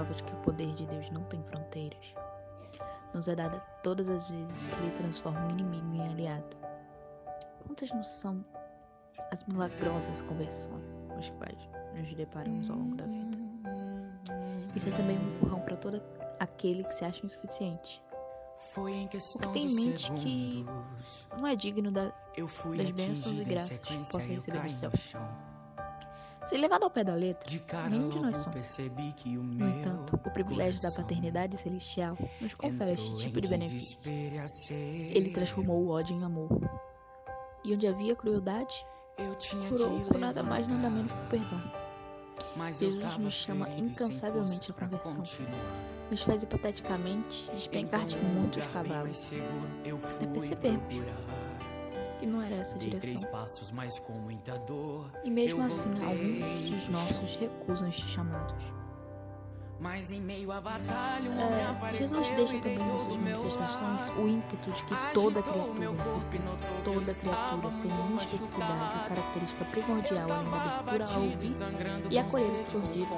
prova de que o poder de Deus não tem fronteiras, nos é dada todas as vezes que ele transforma um inimigo em aliado. Quantas não são as milagrosas conversões com as quais nos deparamos ao longo da vida? Isso é também um empurrão para todo aquele que se acha insuficiente. O que tem em mente que não é digno da, das bênçãos e graças que possa receber no céu. Se levado ao pé da letra, nenhum de nós somos. No entanto, o privilégio da paternidade celestial nos confere este tipo de benefício. Ele transformou o ódio em amor. E onde havia crueldade, curou por nada mais nada menos que perdão. Jesus nos chama incansavelmente à conversão. Nos faz hipoteticamente despencar de muitos cavalos. Até percebermos que não era essa a direção. E mesmo assim, alguns dos nossos recusam estes chamados. Mas em meio à batalha, é, Jesus deixa também nas suas manifestações o ímpeto de que toda criatura, toda criatura, sem nenhuma especificidade ou característica primordial além da abertura a ouvir e acolher o que for dito,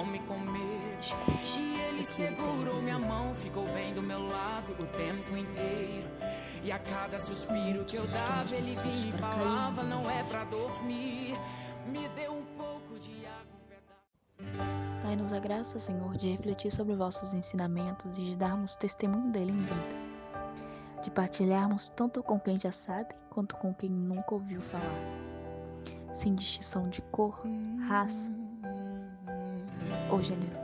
escute ele segurou minha mão, ficou bem do meu lado o tempo inteiro. E a cada suspiro que eu dava, ele vinha e falava: Não é pra dormir. Me deu um pouco de água, um pedaço. Dai-nos a graça, Senhor, de refletir sobre vossos ensinamentos e de darmos testemunho dele em vida. De partilharmos tanto com quem já sabe quanto com quem nunca ouviu falar. Sem distinção de cor, raça ou gênero.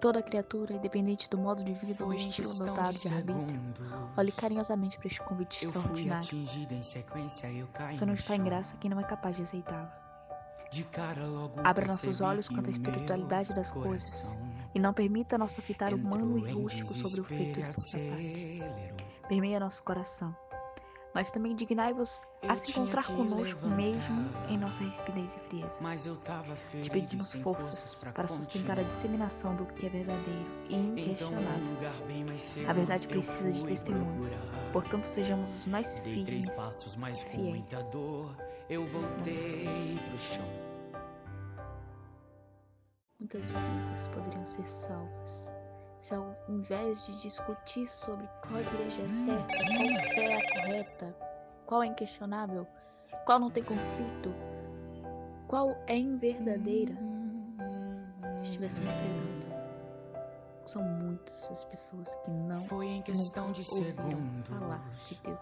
Toda criatura, independente do modo de vida ou estilo adotado de arbítrio, olhe carinhosamente para este convite extraordinário. Só não está em graça quem não é capaz de aceitá-la. Abra nossos olhos quanto à espiritualidade das coisas e não permita nosso fitar humano e rústico sobre o feito por sua parte. Permeia nosso coração, mas também dignai-vos a se encontrar conosco mesmo em nossa rispidez e frieza. Te pedimos forças para sustentar a disseminação do que é verdadeiro e então, inquestionável. A verdade precisa de testemunho, portanto sejamos os mais firmes e fiéis. Muitas vidas poderiam ser salvas se ao invés de discutir sobre qual igreja é certa, qual fé é correta, qual é inquestionável, qual não tem conflito, qual é inverdadeira, estivéssemos pregando. São muitas as pessoas que não Foi em questão de ouviram falar de Deus.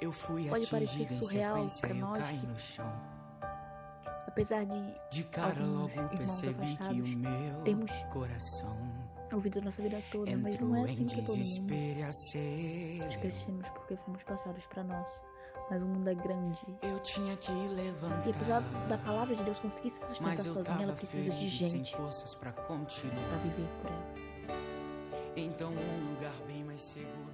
Eu fui Pode parecer surreal para nós que, apesar de, de cara alguns logo irmãos afastados, temos coração ouvido nossa vida toda, mas não é assim que todo mundo. Nós crescemos porque fomos passados para nós. Mas o mundo é grande. Eu tinha que levantar. E apesar da palavra de Deus conseguir se sustentar sozinha, ela precisa de gente para viver por ela. Então, um lugar bem mais seguro.